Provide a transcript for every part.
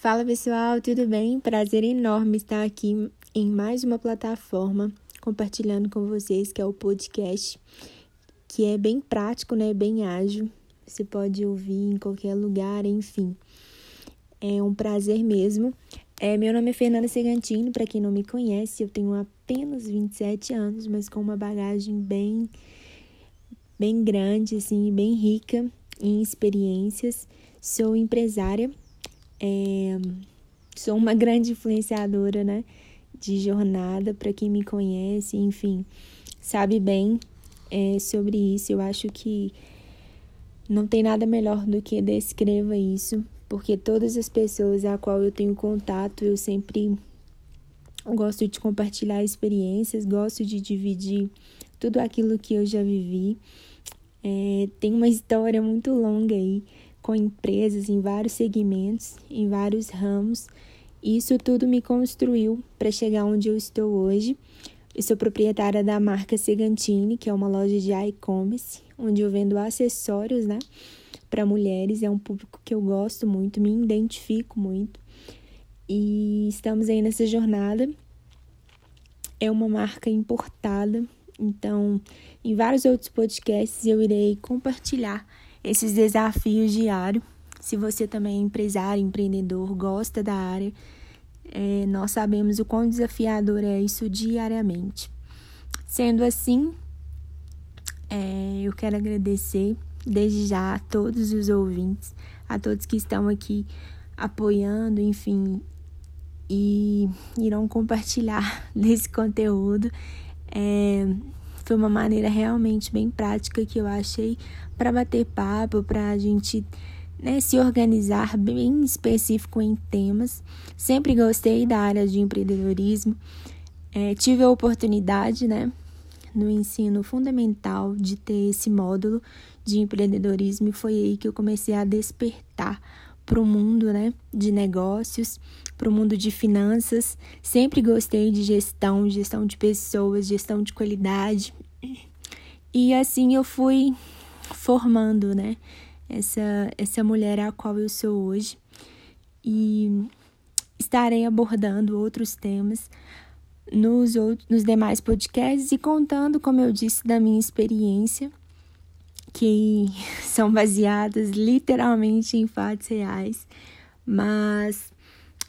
Fala pessoal, tudo bem? Prazer enorme estar aqui em mais uma plataforma compartilhando com vocês que é o podcast, que é bem prático, né? Bem ágil. Você pode ouvir em qualquer lugar, enfim. É um prazer mesmo. É, meu nome é Fernanda Segantini, para quem não me conhece, eu tenho apenas 27 anos, mas com uma bagagem bem bem grande, assim, bem rica em experiências. Sou empresária é, sou uma grande influenciadora, né? De jornada, para quem me conhece, enfim, sabe bem é, sobre isso. Eu acho que não tem nada melhor do que descreva isso, porque todas as pessoas a qual eu tenho contato, eu sempre gosto de compartilhar experiências, gosto de dividir tudo aquilo que eu já vivi. É, tem uma história muito longa aí com empresas em vários segmentos, em vários ramos. Isso tudo me construiu para chegar onde eu estou hoje. Eu sou proprietária da marca Segantini, que é uma loja de e-commerce, onde eu vendo acessórios, né, para mulheres. É um público que eu gosto muito, me identifico muito. E estamos aí nessa jornada. É uma marca importada, então, em vários outros podcasts eu irei compartilhar esses desafios diários. Se você também é empresário, empreendedor, gosta da área, é, nós sabemos o quão desafiador é isso diariamente. Sendo assim, é, eu quero agradecer desde já a todos os ouvintes, a todos que estão aqui apoiando, enfim, e irão compartilhar desse conteúdo. É, foi uma maneira realmente bem prática que eu achei para bater papo, para a gente né, se organizar bem específico em temas. Sempre gostei da área de empreendedorismo. É, tive a oportunidade, né, no ensino fundamental de ter esse módulo de empreendedorismo e foi aí que eu comecei a despertar para o mundo né, de negócios, para o mundo de finanças. Sempre gostei de gestão, gestão de pessoas, gestão de qualidade. E assim eu fui formando, né, essa, essa mulher a qual eu sou hoje. E estarei abordando outros temas nos, outros, nos demais podcasts e contando, como eu disse, da minha experiência que são baseadas literalmente em fatos reais, mas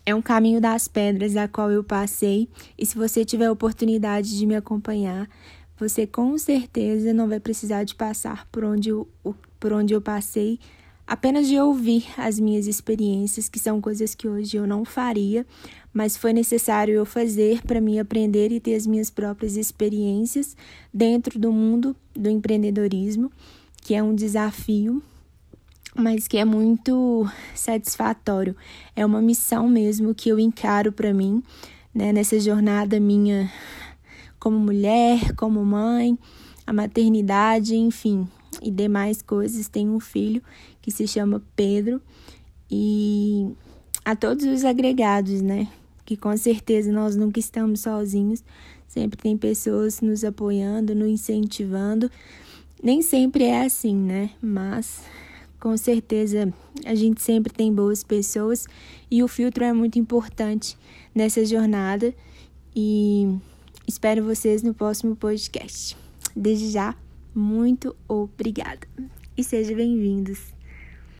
é um caminho das pedras a qual eu passei, e se você tiver a oportunidade de me acompanhar, você com certeza não vai precisar de passar por onde eu, por onde eu passei, apenas de ouvir as minhas experiências, que são coisas que hoje eu não faria, mas foi necessário eu fazer para me aprender e ter as minhas próprias experiências dentro do mundo do empreendedorismo que é um desafio, mas que é muito satisfatório. É uma missão mesmo que eu encaro para mim, né, nessa jornada minha como mulher, como mãe, a maternidade, enfim, e demais coisas. Tenho um filho que se chama Pedro e a todos os agregados, né? Que com certeza nós nunca estamos sozinhos, sempre tem pessoas nos apoiando, nos incentivando nem sempre é assim, né? Mas com certeza a gente sempre tem boas pessoas e o filtro é muito importante nessa jornada. E espero vocês no próximo podcast. Desde já, muito obrigada e sejam bem-vindos.